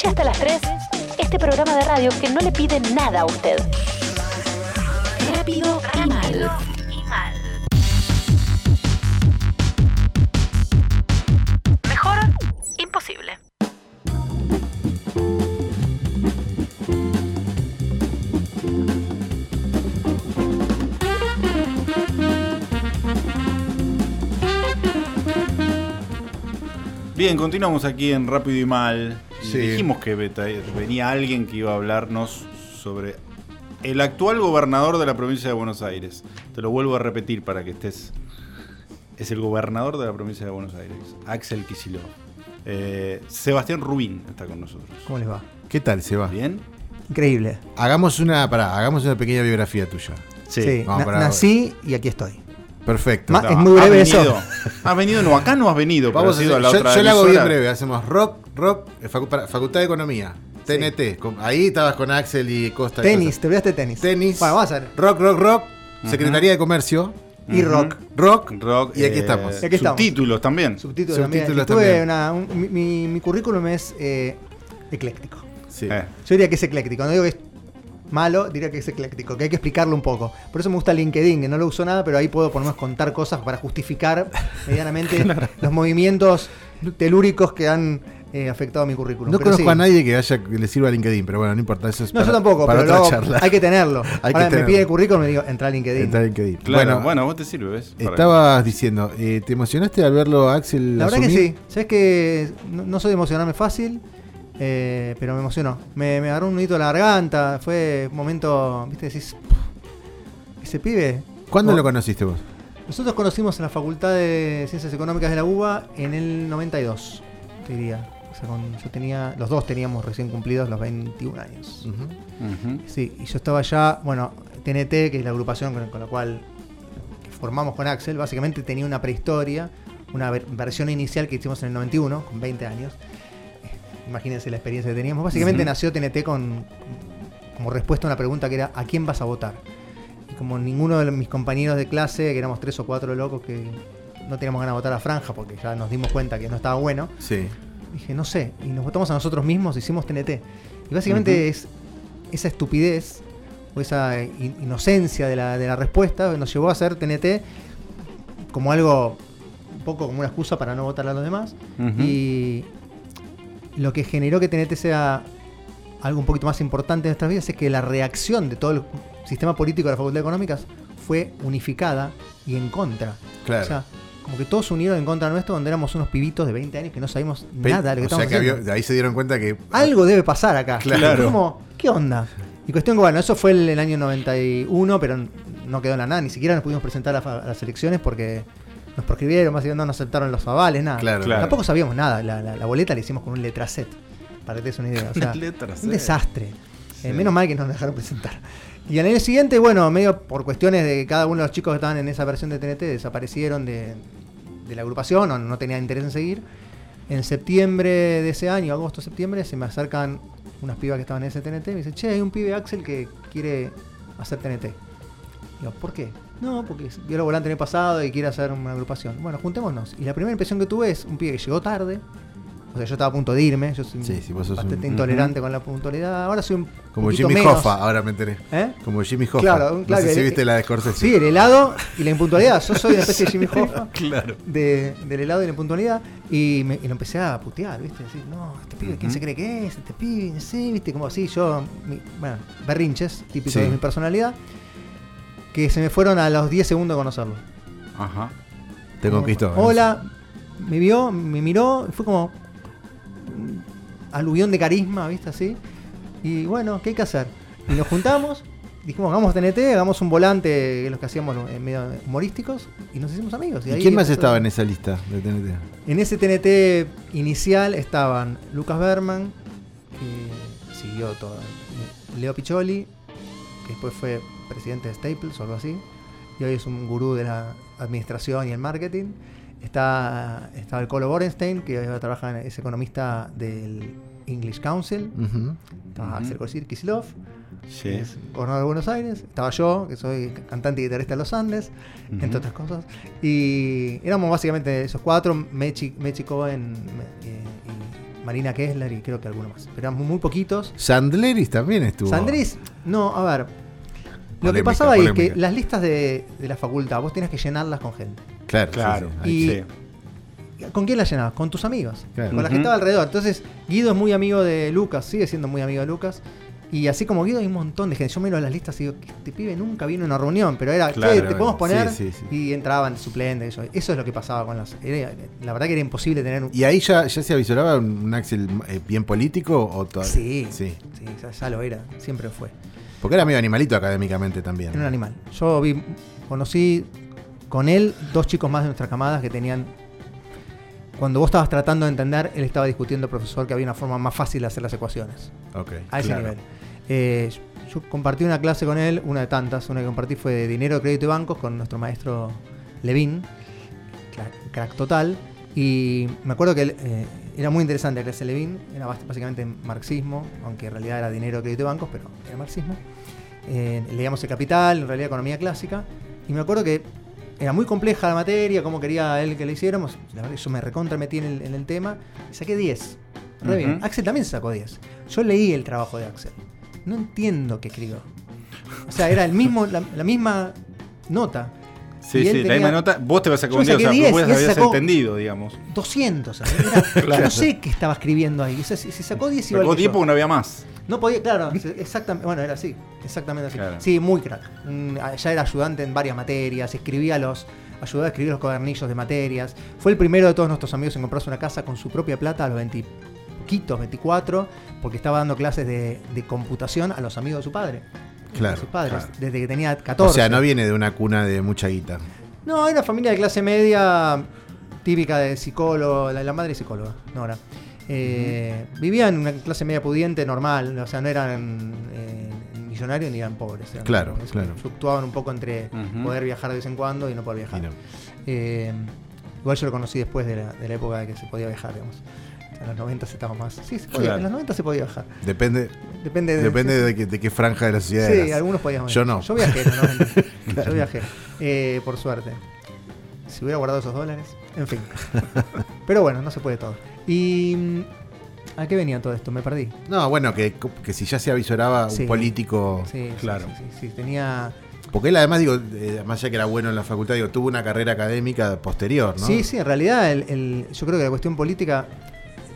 noche hasta las 3, este programa de radio que no le pide nada a usted. Rápido y mal. Mejor imposible. Bien, continuamos aquí en Rápido y Mal. Sí. Dijimos que venía alguien que iba a hablarnos sobre el actual gobernador de la provincia de Buenos Aires. Te lo vuelvo a repetir para que estés. Es el gobernador de la provincia de Buenos Aires, Axel Kicillof. Eh, Sebastián Rubín está con nosotros. ¿Cómo les va? ¿Qué tal, Seba? ¿Bien? Increíble. Hagamos una, pará, hagamos una pequeña biografía tuya. Sí, na- nací y aquí estoy. Perfecto. Ma- es muy breve has eso. venido- Has venido, no, acá no has venido. pero Vamos has a ido hacer- a la yo, otra yo la hago bien breve. Hacemos rock, rock, eh, Facultad de Economía, TNT. ahí estabas con Axel y Costa. y Tenis, cosas. te olvidaste de tenis. Tenis. Bueno, vamos a ver. Rock, rock, rock. Secretaría de Comercio. Y rock. Rock. Rock, Y aquí eh, estamos. Y aquí estamos. Subtítulos también. Subtítulos Subtítulos también. Y también. una- un- mi, mi- mi currículum es eh, ecléctico. Sí. Eh. Yo diría que es ecléctico. No digo que es malo, diría que es ecléctico, que hay que explicarlo un poco. Por eso me gusta LinkedIn, que no lo uso nada, pero ahí puedo por lo menos contar cosas para justificar medianamente los movimientos telúricos que han eh, afectado a mi currículum. No Pero conozco sí. a nadie que, haya, que le sirva a LinkedIn, pero bueno, no importa. Eso es No, para, yo tampoco, para pero otra luego charla. hay que tenerlo. Hay que me tenerlo. pide el currículum y me digo, entra a LinkedIn. Está en LinkedIn. Claro, bueno, bueno, vos te sirve, ¿ves? Para- estabas diciendo, eh, ¿te emocionaste al verlo a Axel? La verdad que sí. Sabes que no, no soy de emocionarme fácil, eh, pero me emocionó. Me, me agarró un nudito a la garganta. Fue un momento, viste, decís, ese pibe. ¿Cuándo lo conociste vos? Nosotros conocimos en la Facultad de Ciencias Económicas de la UBA en el 92, te diría. O sea, con- yo tenía, los dos teníamos recién cumplidos los 21 años. Sí, y yo estaba ya, bueno, TNT, que es la agrupación con, con la cual formamos con Axel, básicamente tenía una prehistoria, una ver- versión inicial que hicimos en el 91, con 20 años. Eh, Imagínense la experiencia que teníamos. Básicamente nació TNT con como respuesta a una pregunta que era ¿a quién vas a votar? Y como ninguno de mis compañeros de clase, que éramos tres o cuatro locos que no teníamos ganas de votar a Franja porque ya nos dimos cuenta que no estaba bueno, Sí. Dije, no sé, y nos votamos a nosotros mismos, hicimos TNT. Y básicamente es esa estupidez o esa in- inocencia de la, de la respuesta nos llevó a hacer TNT como algo, un poco como una excusa para no votar a los demás. Y lo que generó que TNT sea algo un poquito más importante en nuestras vidas es que la reacción de todo el sistema político de la Facultad de Económicas fue unificada y en contra. Claro. O sea, como que todos unieron en contra nuestro cuando éramos unos pibitos de 20 años que no sabíamos Pe- nada de lo que o sea que había- de ahí se dieron cuenta que. Algo debe pasar acá. Claro. Como, ¿qué onda? Y cuestión que, bueno, eso fue el, el año 91, pero no quedó en la nada. Ni siquiera nos pudimos presentar a, las elecciones porque nos proscribieron, básicamente no nos aceptaron los avales, nada. Claro. Claro. Tampoco sabíamos nada. La, la- la boleta la hicimos con un letracet, para que te des una idea. O sea, Letra C. un desastre. Menos mal que nos dejaron presentar. Y al año siguiente, bueno, medio por cuestiones de que cada uno de los chicos que estaban en esa versión de TNT desaparecieron de, de la agrupación o no tenían interés en seguir. En septiembre de ese año, agosto, septiembre, se me acercan unas pibas que estaban en ese TNT y me dicen, che, hay un pibe Axel que quiere hacer TNT. Digo, ¿por qué? No, porque vio la volante en el pasado y quiere hacer una agrupación. Bueno, juntémonos. Y la primera impresión que tuve es un pibe que llegó tarde. O sea, yo estaba a punto de irme. Yo soy Sí, sí, vos sos bastante un- intolerante con la puntualidad. Ahora soy un Como Jimmy menos. Hoffa, ahora me enteré. ¿Eh? Como Jimmy Hoffa. Claro, no claro sé si viste la de Scorsese. Sí, el helado y la impuntualidad. Yo soy una especie de Jimmy Hoffa Claro. de- del helado y la impuntualidad. Y, me, y lo empecé a putear, ¿viste? Decir, no, este pibe, ¿quién se cree que es? Este pibe, no sé, ¿viste? Como así, yo, mi- bueno, berrinches, típicos Sí. de mi personalidad, que se me fueron a los 10 segundos de conocerlo. Ajá. Te conquistó. Hola, me vio, me miró, y fue como aluvión de carisma, ¿viste? Así. Y bueno, ¿qué hay que hacer? Y nos juntamos, dijimos, hagamos TNT, hagamos un volante, que es lo que hacíamos en medio humorísticos, y nos hicimos amigos. ¿Y ahí quién más estaba en esa lista de TNT? En ese TNT inicial estaban Lucas Berman, que siguió todo. Leo Picholi, que después fue presidente de Staples o algo así, y hoy es un gurú de la administración y el marketing. Está, estaba el Colo Borenstein, que trabaja, en- es economista del English Council. Ujú. Estaba Ujú. Axel Kosir Kisilov, Sí. es gobernador de Buenos Aires. Estaba yo, que soy cantante y guitarrista de los Andes, Ujú. entre otras cosas. Y éramos básicamente esos cuatro, Mechi, Mechi Cohen me- eh, y Marina Kessler y creo que alguno más. Pero eran muy, poquitos. Sandleris también estuvo. Sandris, no, a ver. Lo que Polémica, pasaba ahí es que las listas de, de la facultad vos tenías que llenarlas con gente. Claro, Claro. sí, sí. Y- Sí. ¿Con quién las llenabas? Con tus amigos. Claro. Con la que estaba alrededor. Entonces, Guido es muy amigo de Lucas, sigue siendo muy amigo de Lucas. Y así como Guido hay un montón de gente. Yo miro las listas y digo, este pibe nunca vino a una reunión, pero era, Claro, che, te podemos poner sí, sí. y entraban de suplente. Eso, eso es lo que pasaba con las. era- la verdad que era imposible tener un. ¿Y ahí ya, ya se avisoraba un un Axel eh, bien político o todavía? Sí, sí. sí, ya, ya lo era, siempre fue. Porque era medio animalito académicamente también. Era un animal. Yo vi, conocí con él dos chicos más de nuestra camada que tenían. Cuando vos estabas tratando de entender, él estaba discutiendo, profesor, que había una forma más fácil de hacer las ecuaciones. Ok. A ese claro. nivel. Eh, yo compartí una clase con él, una de tantas. Una que compartí fue de dinero, crédito y bancos con nuestro maestro Levin, crack, crack total. Y me acuerdo que él, eh, era muy interesante la clase de Levin, era básicamente marxismo, aunque en realidad era dinero, crédito y bancos, pero era marxismo. Eh, leíamos el Capital, en realidad economía clásica. Y me acuerdo que era muy compleja la materia, cómo quería él que le hiciéramos. La verdad yo me recontra metí en el, en el tema y saqué 10. Re bien. Ujú. Axel también sacó 10. Yo leí el trabajo de Axel. No entiendo qué escribió. O sea, era el mismo, la, la misma nota. Sí, sí, la tenía- misma nota. Vos te vas a Yo día, o sea, 10, vos habías entendido, digamos. 200. ¿sabes? Era- No sé qué estaba escribiendo ahí. O sea, si, si sacó 10 igual Sacó que yo. tiempo porque no había más. No podía, claro, exactamente, bueno, era así, exactamente así. Claro. Sí, muy crack. Ya era ayudante en varias materias, escribía los, ayudaba a escribir los cuadernillos de materias. Fue el primero de todos nuestros amigos en comprarse una casa con su propia plata a los 20 poquitos, 24, porque estaba dando clases de, de computación a los amigos de su padre. Claro, De sus padres, claro. desde que tenía 14. O sea, no viene de una cuna de mucha guita. No, era familia de clase media, típica de psicólogo, la, la madre es psicóloga, Nora. Eh, Vivían en una clase media pudiente normal, o sea, no eran eh, millonarios ni eran pobres. eran- Claro, es- claro. Fluctuaban un poco entre poder viajar de vez en cuando y no poder viajar. Y no. Eh, igual yo lo conocí después de la, de la época de que se podía viajar, digamos. En los 90 se estaba más. Sí, se podía, Claro. en los 90 se podía viajar. Depende, Depende de, depende de, qué, de qué franja de la sociedad Sí, eras. algunos podíamos. Yo no. Yo viajé, en los 90. Yo viajé, eh, por suerte. Si hubiera guardado esos dólares, en fin. Pero bueno, no se puede todo. ¿Y mm, a qué venía todo esto? Me perdí. No, bueno, que, que si ya se avisoraba un Sí. político. Sí, sí, Claro. Sí, sí, sí, tenía. Porque él además, digo, eh, más allá que era bueno en la facultad, digo, tuvo una carrera académica posterior, ¿no? Sí, sí, en realidad el- el- yo creo que la cuestión política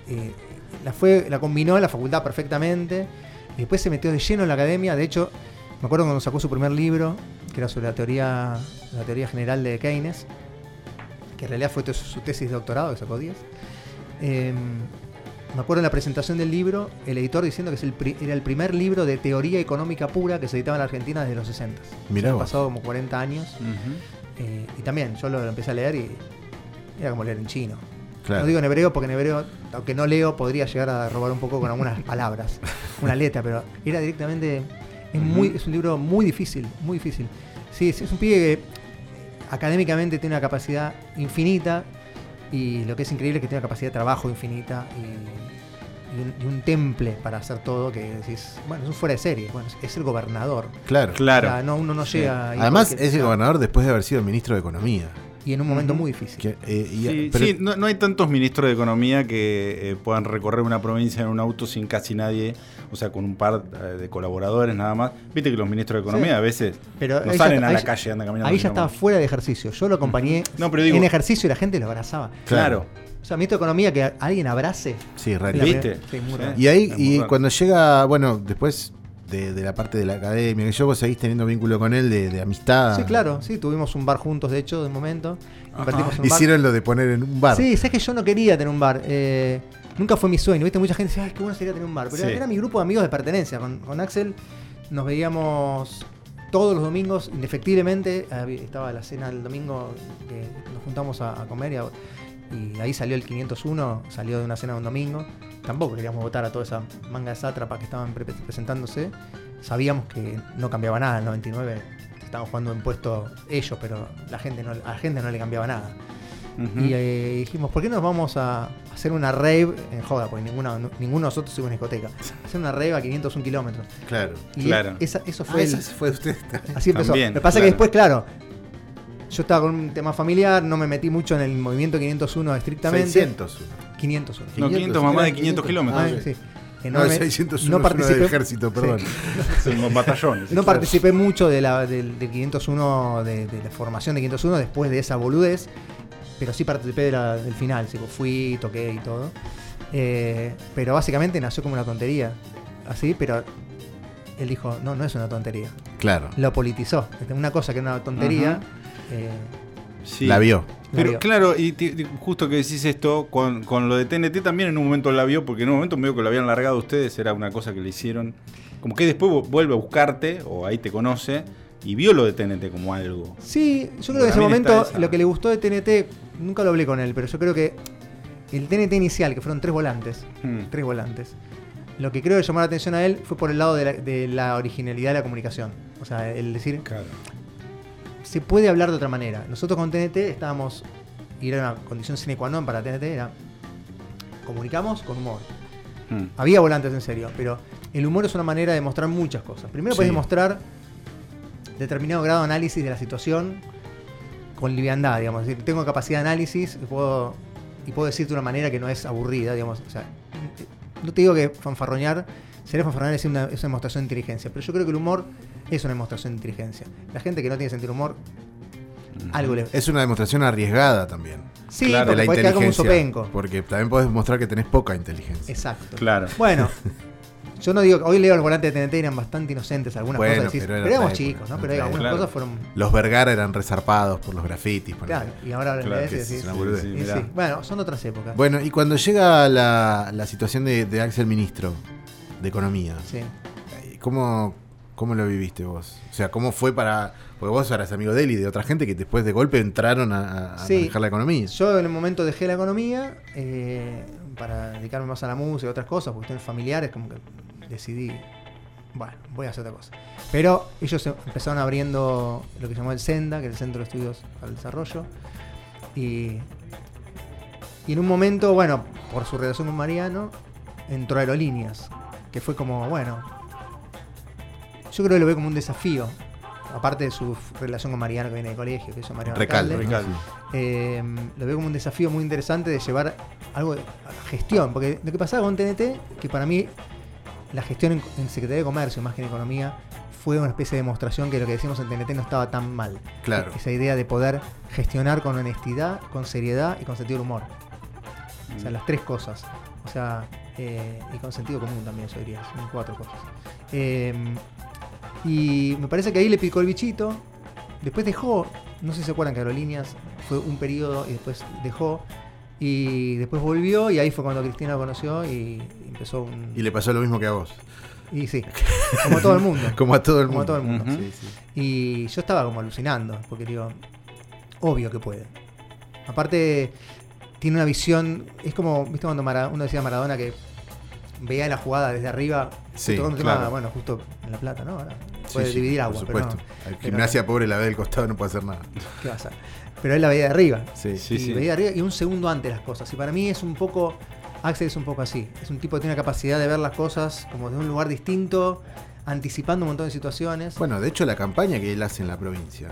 eh, la fue la combinó en la facultad perfectamente. Y después se metió de lleno en la academia. De hecho, me acuerdo cuando sacó su primer libro, que era sobre la teoría, la teoría general de Keynes, que en realidad fue su, tesis de doctorado, que sacó 10. Eh, me acuerdo en la presentación del libro, el editor diciendo que es el pri- era el primer libro de teoría económica pura que se editaba en la Argentina desde los 60. Mirá han vos. pasado como 40 años. Eh, y también yo lo, lo empecé a leer y era como leer en chino. Claro. No digo en hebreo porque en hebreo, aunque no leo, podría llegar a robar un poco con algunas palabras, una letra, pero era directamente. Es, muy, es un libro muy difícil, muy difícil. Sí, es, es un pibe que académicamente tiene una capacidad infinita y lo que es increíble es que tiene una capacidad de trabajo infinita y, y un, y un temple para hacer todo que decís, bueno, es un fuera de serie, bueno, es, es el gobernador. Claro. Claro. O sea, no, uno no Sí. llega. ahí Además, es el gobernador después de haber sido ministro de Economía. Y en un momento muy difícil. Que, eh, y- Sí, pero- sí, no, no hay tantos ministros de economía que eh, puedan recorrer una provincia en un auto sin casi nadie, o sea, con un par eh, de colaboradores nada más. Viste que los ministros de economía Sí. a veces Pero no ahí salen ya- a ahí la ya- calle, andan caminando. Ahí ya estaba fuera de ejercicio. Yo lo acompañé No, pero digo- en ejercicio y la gente lo abrazaba. Claro. O sea, ministro de Economía que alguien abrace. sí. La ¿Viste? Sí. Y ahí, y cuando llega, bueno, después de, de la parte de la academia, que yo vos seguís teniendo vínculo con él de, de amistad. Sí, claro, sí, tuvimos un bar juntos, de hecho, de momento. Un bar. Hicieron lo de poner en un bar. Sí, sé que yo no quería tener un bar. eh, nunca fue mi sueño. ¿Viste? Mucha gente dice, ay, qué bueno sería tener un bar. Pero Sí. era mi grupo de amigos de pertenencia. Con, con Axel nos veíamos todos los domingos, indefectiblemente. Estaba la cena el domingo que nos juntamos a, a comer y, a- y ahí salió el 501, salió de una cena de un domingo. Tampoco queríamos votar a toda esa manga de sátrapas que estaban pre- presentándose. Sabíamos que no cambiaba nada. En el 99 estaban jugando en puesto ellos, pero la gente no, a la gente no le cambiaba nada. Y eh, dijimos, ¿por qué no nos vamos a hacer una rave en joda? Porque ninguna, ninguno de nosotros tuvimos una discoteca. Hacer una rave a 501 kilómetros. Claro. Y Claro. esa- eso Ah, fue esa el- fue usted. Así empezó. También, Lo que pasa es claro. que después, claro, yo estaba con un tema familiar, no me metí mucho en el movimiento 501 estrictamente. 600. 501. No, 500 más de 500 Ah, kilómetros. sí. Que No, me- 601 no es uno del participé- ejército, perdón. Son batallones. No participé mucho de la, del, del 501, de, de la formación de 501 después de esa boludez, pero sí participé de la- del final, sí, fui, toqué y todo. Eh, pero básicamente nació como una tontería, así, pero él dijo, no, no es una tontería. Claro. Lo politizó. Una cosa que era una tontería, eh, Sí. La vio. Pero vio. claro, y justo que decís esto, con, con lo de TNT también en un momento la vio, porque en un momento medio que lo habían largado ustedes, era una cosa que le hicieron. Como que después vu- vuelve a buscarte, o ahí te conoce, y vio lo de TNT como algo. Sí, yo creo que en ese momento esa. lo que le gustó de TNT, nunca lo hablé con él, pero yo creo que el TNT inicial, que fueron tres volantes, Hmm. tres volantes, lo que creo que llamó la atención a él fue por el lado de la, de la originalidad de la comunicación. O sea, el decir, Claro. Se puede hablar de otra manera. Nosotros con TNT estábamos, y era una condición sine qua non para TNT, era comunicamos con humor. Hmm. Había volantes en serio, pero el humor es una manera de mostrar muchas cosas. Primero Sí. puedes mostrar determinado grado de análisis de la situación con liviandad, digamos. Es decir, tengo capacidad de análisis y puedo, y puedo decirte de una manera que no es aburrida, digamos. O sea, no te digo que fanfarroñar, sería fanfarroñar es una, es una demostración de inteligencia, pero yo creo que el humor es una demostración de inteligencia. La gente que no tiene sentido humor, algo le... Es una demostración arriesgada también. Sí, claro, de la puede quedar como un inteligencia. sopenco. Porque también podés mostrar que tenés poca inteligencia. Exacto. Claro. Bueno, yo no digo que hoy leo los volantes de TNT eran bastante inocentes algunas Bueno, cosas. decís, pero éramos chicos, ¿no? Pero algunas cosas fueron. Los Vergara eran resarpados por los grafitis. ponele. Claro, y ahora Claro, lees y que es decís, una Sí, sí. Bueno, son otras épocas. Bueno, y cuando llega la, la situación de, de Axel Ministro de Economía, Sí. ¿cómo, ¿cómo lo viviste vos? O sea, ¿cómo fue para...? Porque vos eras amigo de él y de otra gente que después de golpe entraron a, a Sí. manejar la economía. Yo en el momento dejé la economía eh, para dedicarme más a la música y otras cosas, por cuestiones familiares, como que decidí, bueno, voy a hacer otra cosa. Pero ellos empezaron abriendo lo que se llamó el SENDA, que es el Centro de Estudios para el Desarrollo. Y, y en un momento, bueno, por su relación con Mariano, entró a Aerolíneas, que fue como, bueno, yo creo que lo veo como un desafío. Aparte de su relación con Mariano que viene de colegio, que eso Mariano Recalde. Recalde. Eh, lo veo como un desafío muy interesante de llevar algo de gestión. Porque lo que pasaba con TNT, que para mí la gestión en, en Secretaría de Comercio, más que en Economía, fue una especie de demostración que lo que decíamos en TNT no estaba tan mal. Claro. Esa idea de poder gestionar con honestidad, con seriedad y con sentido del humor. O sea, las tres cosas. O sea, eh, y con sentido común también, yo diría. Son cuatro cosas. Eh, y me parece que ahí le picó el bichito. Después dejó, no sé si se acuerdan que Aerolíneas fue un periodo y después dejó. Y después volvió y ahí fue cuando Cristina lo conoció y empezó un... Y le pasó lo mismo que a vos. Y sí, como todo el mundo. Como a todo el Como mundo. a todo el mundo. Ujú. Sí, sí. Y yo estaba como alucinando, porque digo, obvio que puede. Aparte, tiene una visión, es como, viste cuando Mara- uno decía Maradona que veía la jugada desde arriba, Sí, justo cuando tema, claro. bueno, justo en La Plata, ¿no? Ahora puede sí, dividir por agua, pero supuesto. no, El pero- gimnasia pobre la ve del costado no puede hacer nada. ¿qué va a hacer? Pero él la veía de arriba. Sí. Sí, y sí. veía de arriba y un segundo antes las cosas. Y para mí es un poco, Axel es un poco así. Es un tipo que tiene la capacidad de ver las cosas como de un lugar distinto, anticipando un montón de situaciones. Bueno, de hecho la campaña que él hace en la provincia.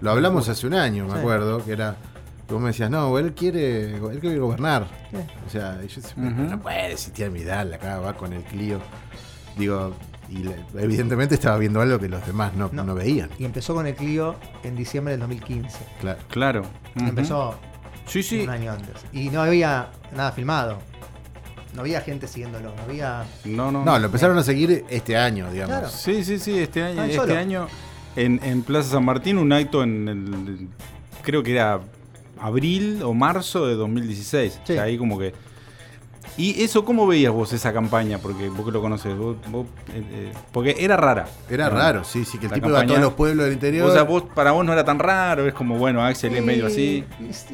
Lo hablamos hace un año, me Sí. acuerdo, que era... que Vos me decías, no, él quiere, él quiere gobernar. O sea, y yo decía, Ujú. no puede existir Vidal acá, va con el Clio. Digo, y le- evidentemente estaba viendo algo que los demás no, No. no veían. Y empezó con el Clio en diciembre del 2015. Claro. Claro. Empezó Sí, sí. un año antes. Y no había nada filmado. No había gente siguiéndolo. No había. No, no. No, lo empezaron a seguir este año, digamos. Claro. Sí, sí, sí. Este año, Ah, este solo. año en, en Plaza San Martín, un acto en el. Creo que era abril o marzo de 2016. Sí. O sea, ahí como que. ¿Y eso cómo veías vos esa campaña? Porque vos que lo conoces. vos- vos, eh, eh, porque era rara. Era ¿no? raro, sí, sí, que el La tipo iba a campaña- todos los pueblos del interior. O sea, vos, para vos no era tan raro. Es como, bueno, Axel es medio así.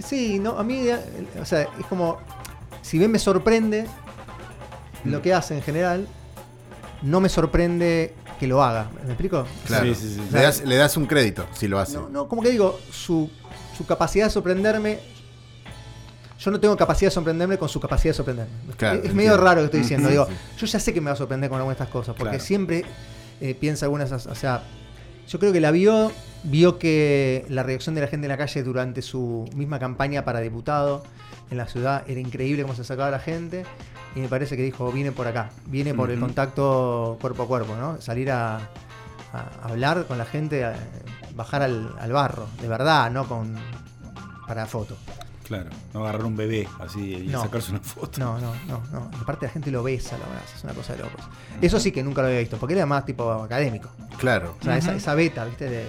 Sí, no, a mí, eh, o sea, es como, si bien me sorprende lo que hace en general, no me sorprende que lo haga. ¿Me explico? Claro. Sí, sí, sí. Le, das, le das un crédito si lo hace. No, no, como que digo, su, su capacidad de sorprenderme. Yo no tengo capacidad de sorprenderme con su capacidad de sorprenderme. Claro, es medio raro lo que estoy diciendo. Ujú, digo, yo ya sé que me va a sorprender con alguna de estas cosas, porque Claro. siempre eh, piensa algunas, o sea, Yo creo que la vio, vio que la reacción de la gente en la calle durante su misma campaña para diputado en la ciudad era increíble cómo se sacaba la gente. Y me parece que dijo, viene por acá, viene por el contacto cuerpo a cuerpo, ¿no? Salir a, a hablar con la gente, a bajar al, al barro, de verdad, no con para foto. Claro, no agarrar un bebé así y No. sacarse una foto. No, no, no, no. Aparte la gente lo besa, la abraza, es una cosa de locos. Eso sí que nunca lo había visto, porque era más tipo académico. Claro. O sea, esa, esa beta, ¿viste? De,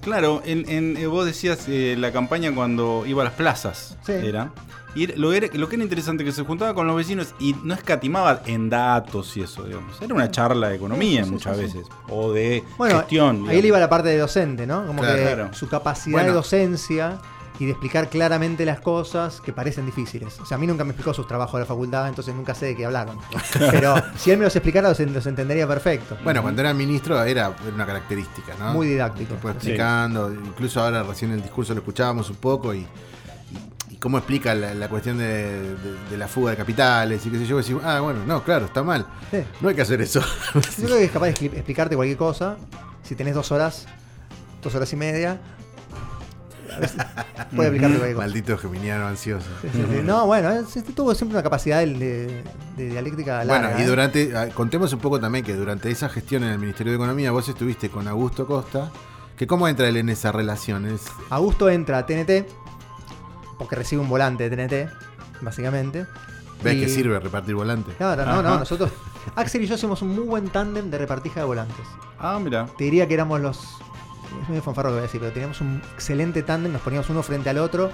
Claro, en, en- eh, vos decías eh, la campaña cuando iba a las plazas, Sí. era. Y lo, era- lo que era interesante que se juntaba con los vecinos y no escatimaba en datos y eso, digamos. Era una charla de economía Sí, sí, muchas sí, veces, o de Bueno, gestión. ahí digamos. le iba la parte de docente, ¿no? Como Claro, que claro. su capacidad Bueno. de docencia y de explicar claramente las cosas que parecen difíciles. O sea, a mí nunca me explicó sus trabajos de la facultad, entonces nunca sé de qué hablaron. Pero si él me los explicara, los, los entendería perfecto. Bueno, cuando era ministro era una característica, ¿no? Muy didáctico. Sí. explicando, incluso ahora recién el discurso lo escuchábamos un poco y cómo explica la, la cuestión de, de- de la fuga de capitales y qué sé yo. Decimos, ah, bueno, no, claro, está mal. Sí. No hay que hacer eso. Yo creo que es capaz de expli- explicarte cualquier cosa. Si tenés dos horas, dos horas y media, puede explicarte cualquier cosa. Maldito geminiano ansioso. Sí, sí, sí. No, bueno, es- es- tuvo siempre una capacidad de, de- dialéctica larga. Bueno, y ¿eh? durante, ah, contemos un poco también que durante esa gestión en el Ministerio de Economía vos estuviste con Augusto Costa, que cómo entra él en esa relación, es Augusto entra a TNT, porque recibe un volante de TNT, básicamente. ves Y- que sirve repartir volantes. Claro, no, no, nosotros. Axel y yo hacemos un muy buen tándem de repartija de volantes. Ah, mira. Te diría que éramos los. Es medio fanfarro lo que voy a decir, pero teníamos un excelente tándem, nos poníamos uno frente al otro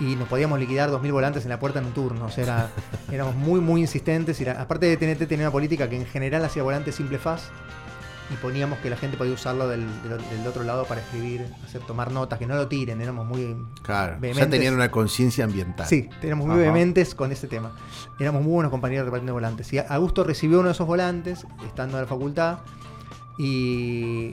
y nos podíamos liquidar 2.000 volantes en la puerta en un turno. O sea, era- éramos muy, muy insistentes. Y la- aparte de TNT, tenía una política que en general hacía volantes simple faz y poníamos que la gente podía usarlo del, del- del otro lado para escribir, hacer tomar notas, que no lo tiren. Éramos muy. Claro, ya Vehementes. tenían una conciencia ambiental. Sí, teníamos muy Ajá. vehementes con ese tema. Éramos muy buenos compañeros repartiendo volantes. Y Augusto recibió uno de esos volantes, estando en la facultad, y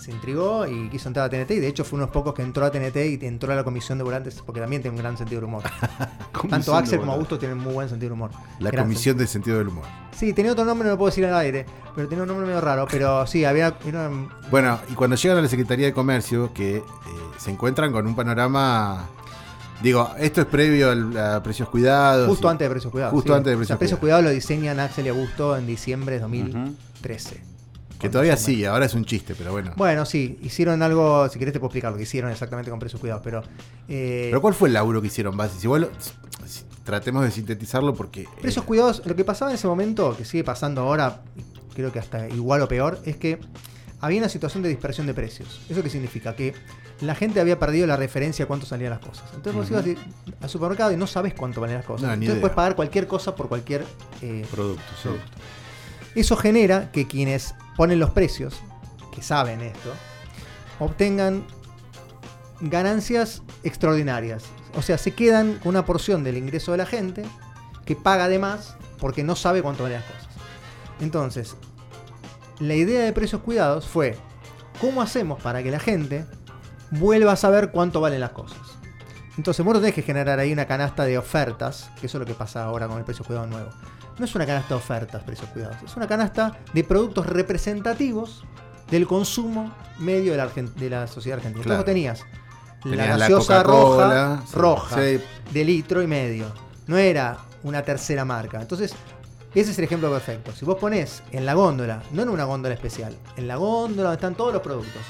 se intrigó y quiso entrar a TNT. Y de hecho fue uno de los pocos que entró a TNT y entró a la comisión de volantes, porque también tiene un gran sentido del humor. Tanto Axel como Augusto tienen muy buen sentido del humor. La Gran comisión del sentido del humor. sentido. Sí, tenía otro nombre, no lo puedo decir al aire, pero tenía un nombre medio raro. Pero sí, había. era- Bueno, y cuando llegan a la Secretaría de Comercio, que eh, se encuentran con un panorama. Digo, esto es previo al- a precios cuidados. justo y- antes de Precios Cuidados. Justo sí. antes de O sea, Precios Precios Cuidados lo diseñan Axel y Augusto en diciembre de 2013. Que todavía sigue, ahora es un chiste, pero bueno. Bueno, sí, hicieron algo, si querés te puedo explicar lo que hicieron exactamente con precios cuidados, pero... eh, Pero ¿cuál fue el laburo que hicieron, Basi? Si vos lo- si- tratemos de sintetizarlo porque. eh, precios cuidados, lo que pasaba en ese momento, que sigue pasando ahora, creo que hasta igual o peor, es que había una situación de dispersión de precios. ¿Eso qué significa? Que la gente había perdido la referencia a cuánto salían las cosas. Entonces vos ibas de- al supermercado y no sabes cuánto valen las cosas. No, Entonces puedes pagar cualquier cosa por cualquier eh, Producto, sí. Eso genera que quienes ponen los precios, que saben esto, obtengan ganancias extraordinarias. O sea, se quedan con una porción del ingreso de la gente que paga de más porque no sabe cuánto valen las cosas. Entonces, la idea de precios cuidados fue, ¿cómo hacemos para que la gente vuelva a saber cuánto valen las cosas? Entonces, vos no tenés que generar ahí una canasta de ofertas, que eso es lo que pasa ahora con el precio cuidado nuevo. No es una canasta de ofertas, precios cuidados, es una canasta de productos representativos del consumo medio de la, Argen- de la sociedad argentina. Claro. Entonces vos tenías la Tenías la gaseosa roja, sí, roja, sí. de litro y medio. No era una tercera marca. Entonces, ese es el ejemplo perfecto. Si vos ponés en la góndola, no en una góndola especial, en la góndola donde están todos los productos,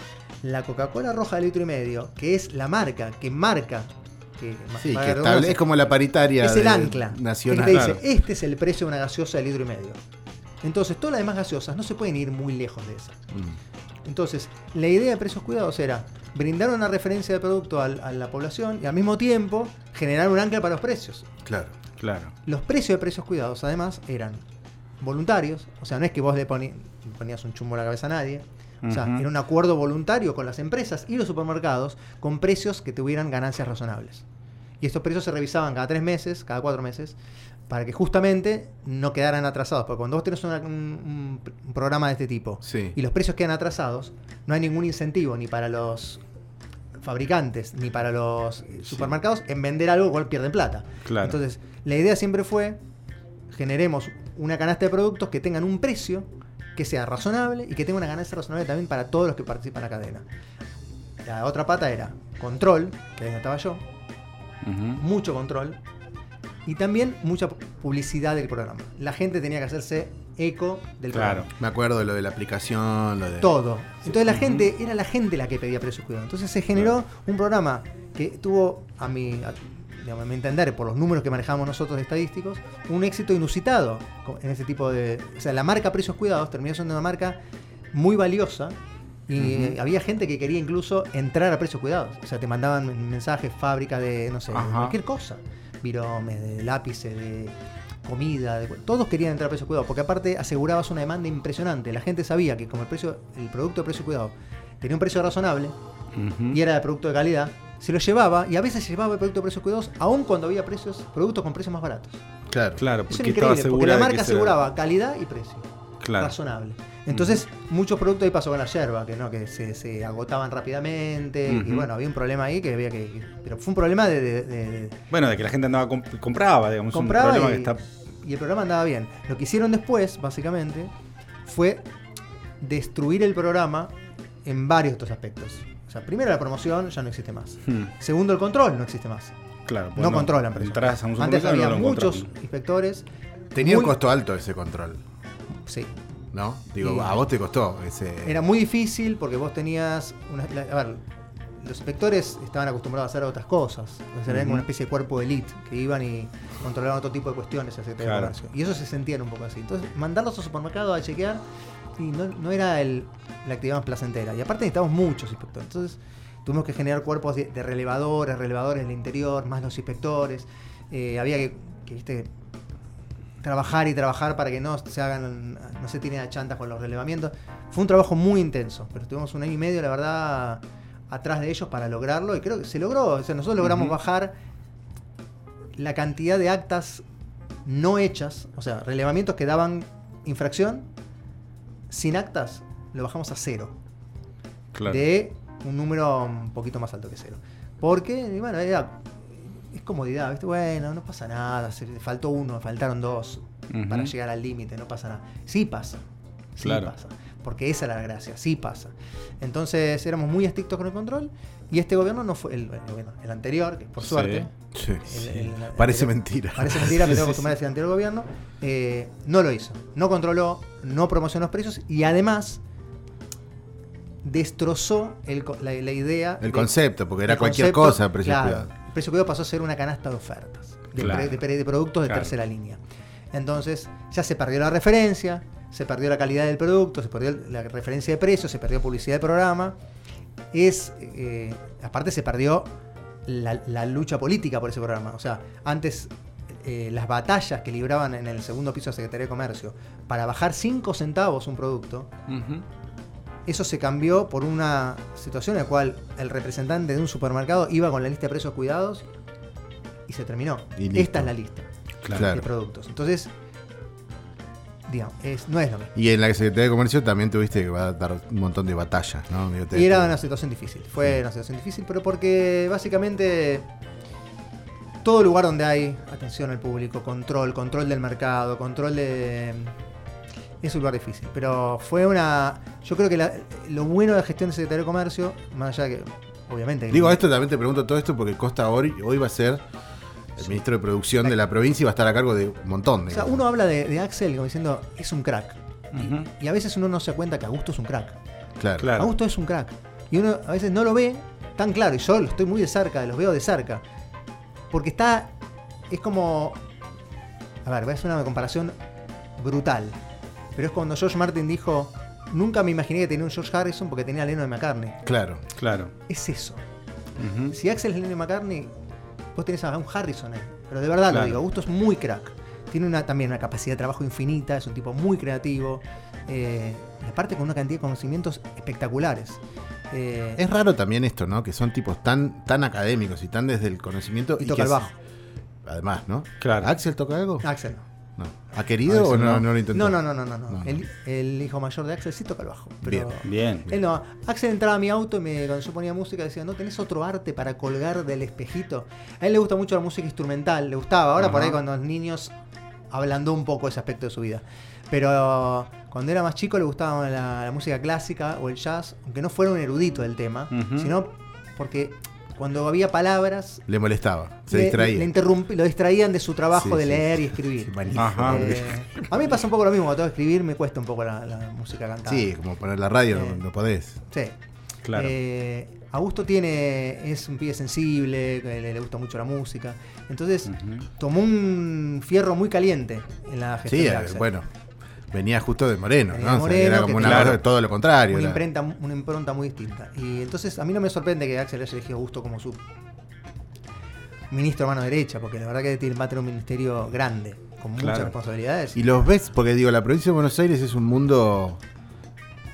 la Coca-Cola roja de litro y medio, que es la marca que marca, que, Sí, que estable- es como la paritaria es el ancla. nacional. Que te dice, Claro. este es el precio de una gaseosa de litro y medio. Entonces, todas las demás gaseosas no se pueden ir muy lejos de esa. Mm. Entonces, la idea de precios cuidados era brindar una referencia de producto al- a la población y al mismo tiempo generar un ancla para los precios. Claro. Claro. Los precios de precios cuidados, además, eran voluntarios. O sea, no es que vos le ponías un chumbo a la cabeza a nadie. O sea, era un acuerdo voluntario con las empresas y los supermercados con precios que tuvieran ganancias razonables. Y estos precios se revisaban cada tres meses, cada cuatro meses, para que justamente no quedaran atrasados. Porque cuando vos tenés una- un, programa de este tipo Sí. y los precios quedan atrasados, no hay ningún incentivo ni para los fabricantes ni para los supermercados en vender algo cual pierden plata. Claro. Entonces, la idea siempre fue generemos una canasta de productos que tengan un precio que sea razonable y que tenga una ganancia razonable también para todos los que participan en la cadena. La otra pata era control, que ahí estaba yo, mucho control y también mucha publicidad del programa. La gente tenía que hacerse eco del Claro. programa. Me acuerdo de lo de la aplicación, lo de. Todo. Entonces la gente, era la gente la que pedía precios cuidados. Entonces se generó un programa que tuvo, a mi, a, digamos, a mi entender, por los números que manejamos nosotros de estadísticos, un éxito inusitado en ese tipo de. O sea, la marca Precios Cuidados terminó siendo una marca muy valiosa. Y Ujú. había gente que quería incluso entrar a precios cuidados. O sea, te mandaban mensajes, fábricas de, no sé, Ajá. cualquier cosa. Viromes, de lápices, de comida, de- todos querían entrar a precio cuidado, porque aparte asegurabas una demanda impresionante. La gente sabía que como el precio, el producto de precio cuidado tenía un precio razonable y era de producto de calidad, se lo llevaba y a veces se llevaba el producto de precios cuidados aún cuando había precios, productos con precios más baratos. Claro. Claro, Eso porque estaba porque la marca aseguraba calidad y precio. Claro. Razonable. Entonces, muchos productos ahí pasó con la yerba, que no, que se, se agotaban rápidamente, y bueno, había un problema ahí que había que. que- pero fue un problema de- de- de- de, Bueno, de que la gente andaba comp- compraba, digamos, compraba un problema y, que está y el programa andaba bien. Lo que hicieron después, básicamente, fue destruir el programa en varios de estos aspectos. Sea, primero la promoción ya no existe más. Hmm, Segundo, el control no existe más. claro, pues No controlan precios. Entras a un Antes había no muchos inspectores. Tenía un costo alto ese control, Sí. ¿no? Digo, Y- a vos te costó ese. Era muy difícil porque vos tenías. Una, la- a ver, los inspectores estaban acostumbrados a hacer otras cosas. O sea, eran como una especie de cuerpo de elite que iban y controlaban otro tipo de cuestiones Claro. de Comercio. Y eso se sentían un poco así. Entonces, mandarlos al supermercado a chequear y no, no era el- la actividad más placentera. Y aparte necesitamos muchos inspectores. Entonces, tuvimos que generar cuerpos de, de relevadores, relevadores en el interior, más los inspectores. Eh, había que, que, viste, trabajar y trabajar para que no se hagan, no se tiren a chantas con los relevamientos. Fue un trabajo muy intenso, pero estuvimos un año y medio, la verdad, atrás de ellos para lograrlo y creo que se logró. O sea, nosotros logramos bajar la cantidad de actas no hechas, o sea, relevamientos que daban infracción, sin actas, lo bajamos a cero. Claro. De un número un poquito más alto que cero. Porque, bueno, era- es comodidad, ¿viste? Bueno, no pasa nada, se faltó uno, faltaron dos para llegar al límite, no pasa nada. Sí pasa, sí Claro. pasa. Porque esa era la gracia, sí pasa. Entonces éramos muy estrictos con el control y este gobierno no fue, el, el el anterior, que por Sí. suerte, Sí. el- el- el Parece mentira. Parece mentira, pero tengo que acostumbrarme a decir anterior gobierno. eh, no lo hizo. No controló, no promocionó los precios y además destrozó el la, la idea. El de- concepto, porque era el cualquier concepto, cosa, precio claro, cuidado. El precio cuidado pasó a ser una canasta de ofertas, de, Claro. pre- de pre- de productos de Claro. tercera línea. Entonces ya se perdió la referencia, se perdió la calidad del producto, se perdió la referencia de precios, se perdió publicidad del programa. Es, eh, aparte se perdió la, la lucha política por ese programa. O sea, antes eh, las batallas que libraban en el segundo piso de Secretaría de Comercio para bajar 5 centavos un producto, eso se cambió por una situación en la cual el representante de un supermercado iba con la lista de precios cuidados y se terminó. Y. Esta es la lista. Claro. de productos. Entonces, digamos, es, no es lo mismo. Y en la Secretaría de Comercio también tuviste que va a dar un montón de batallas, ¿no? Te- Y era una situación difícil. Fue una situación difícil, pero porque básicamente todo lugar donde hay atención al público, control, control del mercado, control de. Es un lugar difícil. Pero fue una. Yo creo que la- lo bueno de la gestión de Secretaría de Comercio, más allá de que. Obviamente. que- Digo esto, también te pregunto todo esto porque Costa hoy, hoy va a ser el ministro de Producción de la provincia y va a estar a cargo de un montón. O sea, uno habla de, de Axel como diciendo, es un crack. Y a veces uno no se da cuenta que Augusto es un crack. Claro. Claro. Augusto es un crack. Y uno a veces no lo ve tan claro. Y yo lo estoy muy de cerca, los veo de cerca. Porque está. Es como. A ver, voy a hacer una comparación brutal. Pero es cuando George Martin dijo. Nunca me imaginé que tenía un George Harrison porque tenía a Lennon y McCartney. Claro. Claro. Es eso. Si Axel es Lennon y McCartney, vos tenés a un Harrison ahí. Pero de verdad Claro. lo digo, Augusto es muy crack. Tiene una, también una capacidad de trabajo infinita, es un tipo muy creativo. eh, y aparte con una cantidad de conocimientos espectaculares. Eh, Es raro también esto, ¿no? Que son tipos tan, tan académicos y tan desde el conocimiento. Y toca que el bajo. Además, ¿no? Claro. ¿Axel toca algo? Axel no. No. ¿Ha querido Axel o no, no. no lo intentó? No, no, no, no, no. no. No, no. El, el hijo mayor de Axel sí toca el bajo. Pero Bien. Él no. Axel entraba a mi auto y me, cuando yo ponía música decía, ¿no tenés otro arte para colgar del espejito? A él le gusta mucho la música instrumental, le gustaba. Ahora por ahí cuando los niños ablandó un poco ese aspecto de su vida. Pero cuando era más chico le gustaba la, la música clásica o el jazz, aunque no fuera un erudito del tema, sino porque cuando había palabras Le molestaba, se le- distraía. le lo distraían de su trabajo Sí, de sí, leer sí. y escribir. Sí, malísimo. Ajá. Eh, a mí me pasa un poco lo mismo, cuando tengo que escribir me cuesta un poco la, la música cantada. Sí, como poner la radio, Eh. no, no podés. Sí. Claro. Eh, Augusto tiene, es un pibe sensible, le, le gusta mucho la música. Entonces tomó un fierro muy caliente en la gestión Sí, de eh, Axel. bueno, venía justo de Moreno, Venía ¿no? O sea, era como una claro. todo lo contrario. una, era- imprenta, una impronta muy distinta. Y entonces a mí no me sorprende que Axel haya elegido a Augusto como su ministro a mano derecha, porque la verdad que tiene- va a tener un ministerio grande, con muchas Claro. responsabilidades. Y los ves, porque digo, la provincia de Buenos Aires es un mundo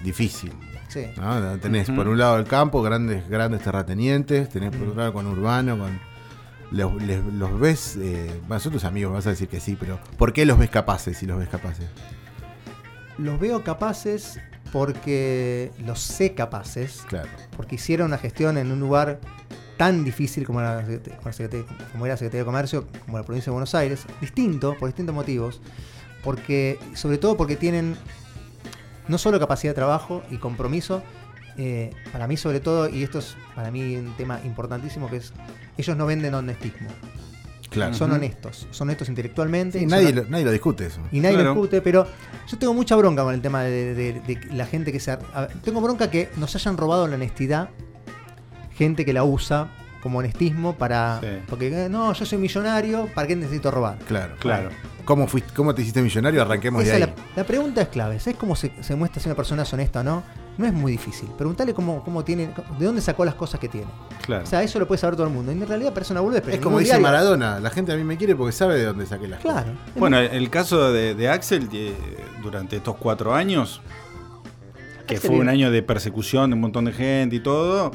difícil. Sí. ¿no? Tenés por un lado el campo, grandes, grandes terratenientes, tenés por otro lado con urbano, con. Los, les- los ves, eh, bueno, son tus amigos, vas a decir que sí, pero ¿por qué los ves capaces si los ves capaces? Los veo capaces porque los sé capaces, Claro. porque hicieron una gestión en un lugar tan difícil como era, la como era la Secretaría de Comercio, como la provincia de Buenos Aires, distinto, por distintos motivos, porque, sobre todo porque tienen no solo capacidad de trabajo y compromiso, eh, para mí sobre todo, y esto es para mí un tema importantísimo, que es, ellos no venden honestismo, Claro. son honestos, son honestos intelectualmente. Sí, y nadie, son- lo, nadie lo discute eso. y nadie Claro. lo discute, pero yo tengo mucha bronca con el tema de, de- de la gente que se... a tengo bronca que nos hayan robado la honestidad, gente que la usa como honestismo para... Sí. Porque, eh, no, yo soy millonario, ¿para qué necesito robar? Claro. Claro. ¿Cómo, fuiste, ¿Cómo te hiciste millonario? Arranquemos Esa de ahí. la, la pregunta es clave. ¿Sabes cómo se, se muestra si una persona es honesta o no? No es muy difícil. Preguntarle cómo, cómo tiene, de dónde sacó las cosas que tiene. Claro. O sea, eso lo puede saber todo el mundo. Y en realidad parece una boludez, pero Es como dice diario- Maradona, la gente a mí me quiere porque sabe de dónde saqué las cosas. Claro. Bueno, el caso de, de Axel, durante estos cuatro años, que Axel fue un año de persecución de un montón de gente y todo,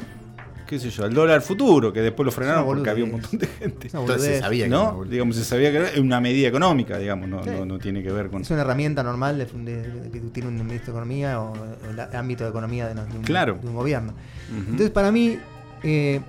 qué sé yo, el dólar futuro, que después lo frenaron porque había un montón de gente. Entonces se sabía que ¿No? boludez. Digamos, se sabía que era una medida económica, digamos, no, Sí. no, no tiene que ver con... Es una herramienta normal de, de- de- que tiene un ministro de Economía o, o el ámbito de economía de, de un, Claro. de un gobierno. Entonces, para mí, eh,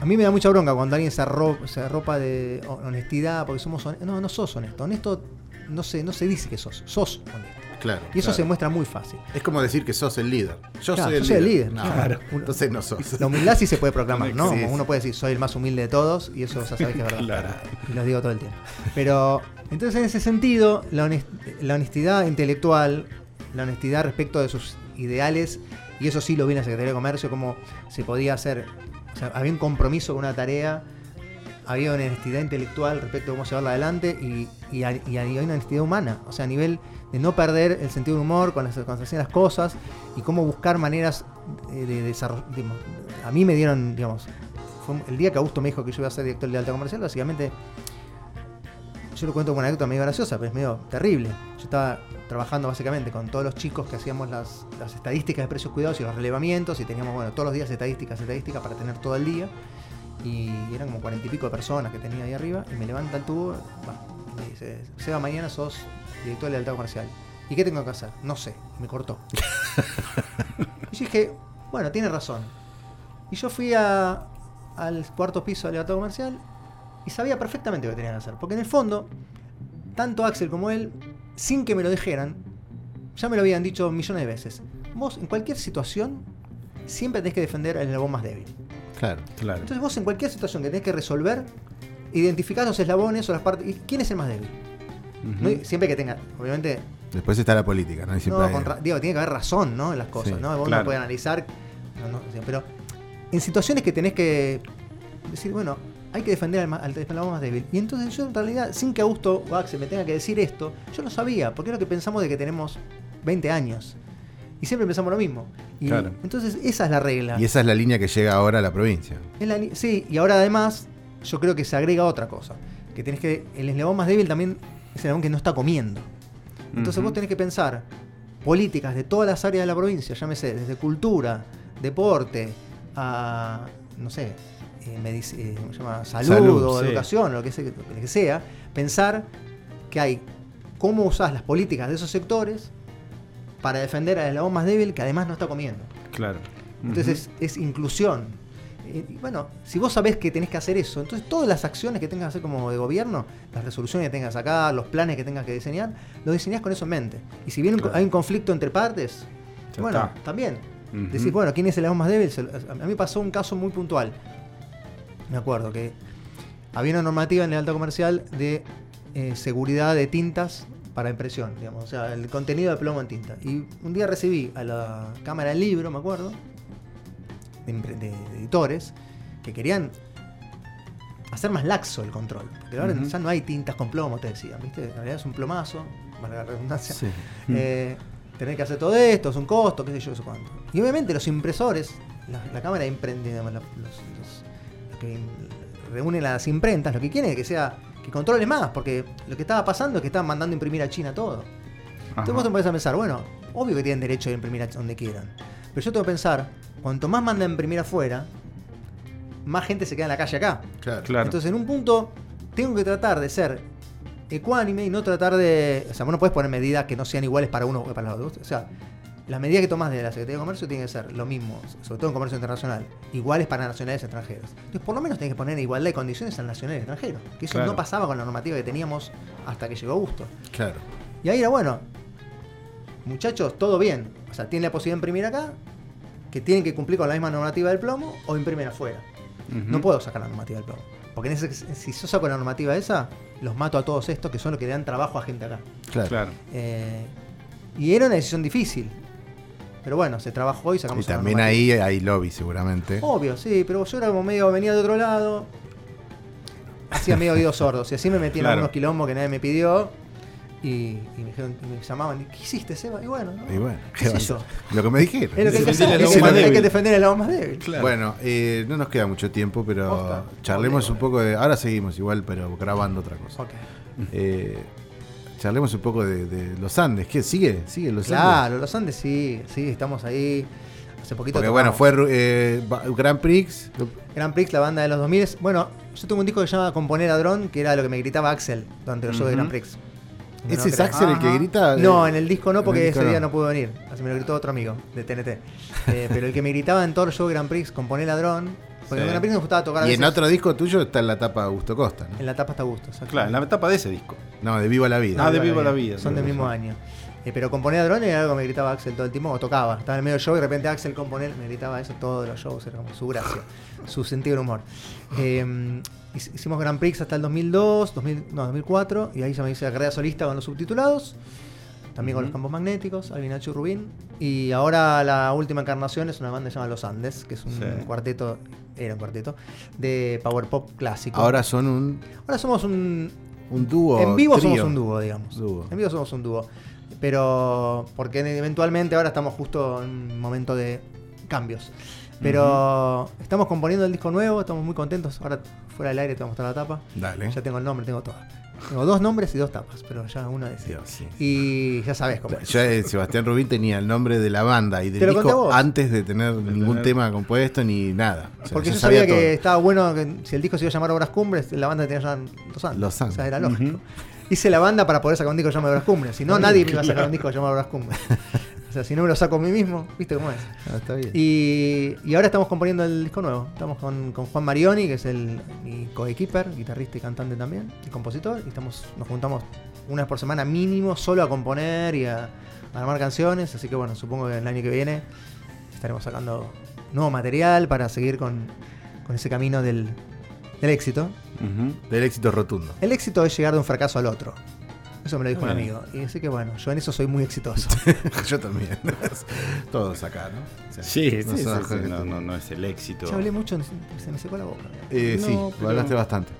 a mí me da mucha bronca cuando alguien se arropa, se arropa de honestidad porque somos honestos. No, no sos honesto. Honesto no se, no se dice que sos, sos honesto. Claro. Y eso claro. se muestra muy fácil. Es como decir que sos el líder. Yo Claro, soy el yo soy el líder. No, claro. Entonces no sos. La humildad sí se puede proclamar, ¿no? Como uno puede decir, soy el más humilde de todos, y eso ya sabéis que es verdad. Claro. Y lo digo todo el tiempo. Pero, entonces en ese sentido, la, honest- la honestidad intelectual, la honestidad respecto de sus ideales, y eso sí lo vi en la Secretaría de Comercio, cómo se podía hacer, o sea, había un compromiso con una tarea, había una honestidad intelectual respecto de cómo llevarla adelante, y, y, a- y había una honestidad humana, o sea, a nivel de no perder el sentido del humor con las, las cosas, y cómo buscar maneras eh, de desarrollar. A mí me dieron, digamos, fue el día que Augusto me dijo que yo iba a ser director de alta comercial, básicamente, yo lo cuento como una anécdota medio graciosa, pero es medio terrible. Yo estaba trabajando básicamente con todos los chicos que hacíamos las, las estadísticas de precios cuidados y los relevamientos, y teníamos, bueno, todos los días estadísticas, estadísticas para tener todo el día. Y eran como cuarenta y pico de personas que tenía ahí arriba, y me levanta el tubo, me dice, Seba, mañana sos director de alta comercial. ¿Y qué tengo que hacer? No sé. Me cortó. y yo dije, bueno, tiene razón. Y yo fui a- al cuarto piso de levantada comercial y sabía perfectamente lo que tenía que hacer. Porque en el fondo, tanto Axel como él, sin que me lo dijeran, ya me lo habían dicho millones de veces. Vos, en cualquier situación, siempre tenés que defender al eslabón más débil. Claro. Claro. Entonces vos en cualquier situación que tenés que resolver, identificás los eslabones o las partes... ¿y ¿Quién es el más débil? No- siempre que tenga, obviamente, Después está la política, ¿no? Y siempre no, hay- con ra- digo, tiene que haber razón, ¿no? En las cosas, Sí, ¿no? Vos claro. no puedes analizar. no, no, pero en situaciones que tenés que decir, bueno, hay que defender al, al eslabón más débil. Y entonces yo en realidad, sin que Augusto o Axel me tenga que decir esto, yo lo sabía, porque es lo que pensamos de que tenemos 20 años. Y siempre pensamos lo mismo. Y Claro. entonces esa es la regla. Y esa es la línea que llega ahora a la provincia. La sí, y ahora además yo creo que se agrega otra cosa. Que tenés que. El eslabón más débil también es el que no está comiendo. Entonces vos tenés que pensar políticas de todas las áreas de la provincia, llámese, desde cultura, deporte, a, no sé, eh, medici- eh, ¿cómo se llama? salud, Salud, o sí. educación, lo que, sea, lo que sea, pensar que hay cómo usás las políticas de esos sectores para defender al eslabón más débil que además no está comiendo. Claro. Entonces es, es inclusión, Y, y bueno, si vos sabés que tenés que hacer eso, entonces todas las acciones que tengas que hacer como de gobierno, las resoluciones que tengas sacar, los planes que tengas que diseñar, lo diseñás con eso en mente. Y si bien Claro. hay un conflicto entre partes, Ya bueno, está. también. Ujú. Decís, bueno, ¿quién es el más débil? A mí me pasó un caso muy puntual. Me acuerdo que había una normativa en el alta comercial de eh, seguridad de tintas para impresión, digamos, o sea, el contenido de plomo en tinta. Y un día recibí a la Cámara del Libro, me acuerdo, de, editores, que querían hacer más laxo el control. Porque ahora Ujú. ya no hay tintas con plomo, te decían, ¿viste? En realidad es un plomazo, para la redundancia. Sí. Eh, tener que hacer todo esto, es un costo, qué sé yo, eso cuánto. Y obviamente los impresores, la, la cámara de los, los- los- que reúnen las imprentas, lo que quieren es que sea, que controle más, porque lo que estaba pasando es que estaban mandando a imprimir a China todo. Entonces vos te empiezas a pensar, bueno, obvio que tienen derecho a imprimir a donde quieran. Pero yo tengo que pensar, cuanto más mandan a imprimir afuera, más gente se queda en la calle acá. Claro. Claro. Entonces, en un punto, tengo que tratar de ser ecuánime y no tratar de. O sea, vos no puedes poner medidas que no sean iguales para uno o para los otros. O sea, las medidas que tomas de la Secretaría de Comercio tienen que ser lo mismo, sobre todo en comercio internacional, iguales para nacionales extranjeros. Entonces, por lo menos tenés que poner igualdad de condiciones al nacional extranjero. Que eso Claro. no pasaba con la normativa que teníamos hasta que llegó Augusto. Claro. Y ahí era bueno, muchachos, todo bien. O sea, tienen la posibilidad de imprimir acá, que tienen que cumplir con la misma normativa del plomo o imprimen afuera. No puedo sacar la normativa del plomo. Porque en ese- si yo saco la normativa esa, los mato a todos estos que son los que le dan trabajo a gente acá. Claro. Claro. Eh, y era una decisión difícil. Pero bueno, se trabajó y Y sacamos una también ahí hay lobby, seguramente. Obvio, sí, pero yo era como medio, venía de otro lado. Hacía medio oídos sordos. Y así me metí en Claro. algunos quilombos que nadie me pidió. Y, y me dijeron, y me llamaban, ¿qué hiciste, Seba? Y bueno, ¿no? Y bueno, ¿Qué. Lo que me dijeron. Es lo que hay que Hay que defender- hay que débil. defender el lado más débil. Claro. Bueno, eh, no nos queda mucho tiempo, pero charlemos un poco de. Ahora seguimos igual, pero grabando otra cosa. Ok. Eh, charlemos un poco de, de los Andes. ¿Qué? ¿Sigue? ¿Sigue los Andes? Claro, los Andes sí, sí, estamos ahí. Hace poquito Porque bueno, fue eh, Grand Prix. Grand Prix, la banda de los 2000. Bueno, yo tengo un disco que se llama Componer a Dron, que era lo que me gritaba Axel durante los shows de. Grand Prix. ¿Ese es. Axel el que grita? No, Eh, en el disco no, porque el disco ese día no. no pudo venir. Así me lo gritó otro amigo de TNT. Eh, pero el que me gritaba en todos los shows de Grand Prix, Componer Ladrón. Porque Sí. en Grand Prix me gustaba tocar a Y en otro disco tuyo está en la tapa Augusto Costa, ¿no? En la tapa está gusto. exacto. Claro, en la etapa de ese disco. No, de Viva la Vida. Ah, de Viva la Vida, Son del sí. mismo año. Eh, pero componer a dron era algo que me gritaba Axel todo el tiempo cuando tocaba. Estaba en el medio del show y de repente Axel componer me gritaba eso todos los shows, era como su gracia, su sentido del humor. Eh, hicimos Grand Prix hasta el 2002, 2000, no, 2004, y ahí ya me hice la carrera solista con los subtitulados, también con los campos magnéticos, Alvin Nacho y Rubín. Y ahora la última encarnación es una banda que se llama Los Andes, que es un Sí. cuarteto, era un cuarteto, de power pop clásico. Ahora son un, ahora somos un un dúo. en vivo trío. somos un dúo, digamos. Dúo. En vivo somos un dúo. Pero porque eventualmente ahora estamos justo en un momento de cambios. Pero estamos componiendo el disco nuevo, estamos muy contentos. Ahora fuera del aire te voy a mostrar la tapa. Dale. Ya tengo el nombre, tengo todo. Tengo dos nombres y dos tapas, pero ya una de Dios, sí. Y ya sabes cómo es. Ya eh, Sebastián Rubín tenía el nombre de la banda y del disco antes de tener ningún tener- tema compuesto ni nada. O sea, Porque ya yo sabía, todo. que estaba bueno que si el disco se iba a llamar Obras Cumbres, la banda tenía llamar Los Andes. Los Andes. O sea, era lógico. Hice la banda para poder sacar un disco llamado Obras Cumbres. Si no, nadie me iba a sacar un disco llamado Obras Cumbres. O sea, si no me lo saco a mí mismo, ¿viste cómo es? Ah, está bien. Y, y ahora estamos componiendo el disco nuevo. Estamos con, con Juan Marioni, que es el, mi coequiper, guitarrista y cantante también, y compositor. Y estamos, nos juntamos una vez por semana mínimo solo a componer y a, a armar canciones. Así que bueno, supongo que el año que viene estaremos sacando nuevo material para seguir con, con ese camino del, del éxito. Del éxito rotundo. El éxito es llegar de un fracaso al otro. Eso me lo dijo un amigo. Y así que bueno, yo en eso soy muy exitoso. Yo también. Todos acá, ¿no? O sea, Sí, no sí, sos- sí, no, no, no es el éxito. ya hablé mucho, se me secó la boca. Eh, sí, lo hablaste bastante.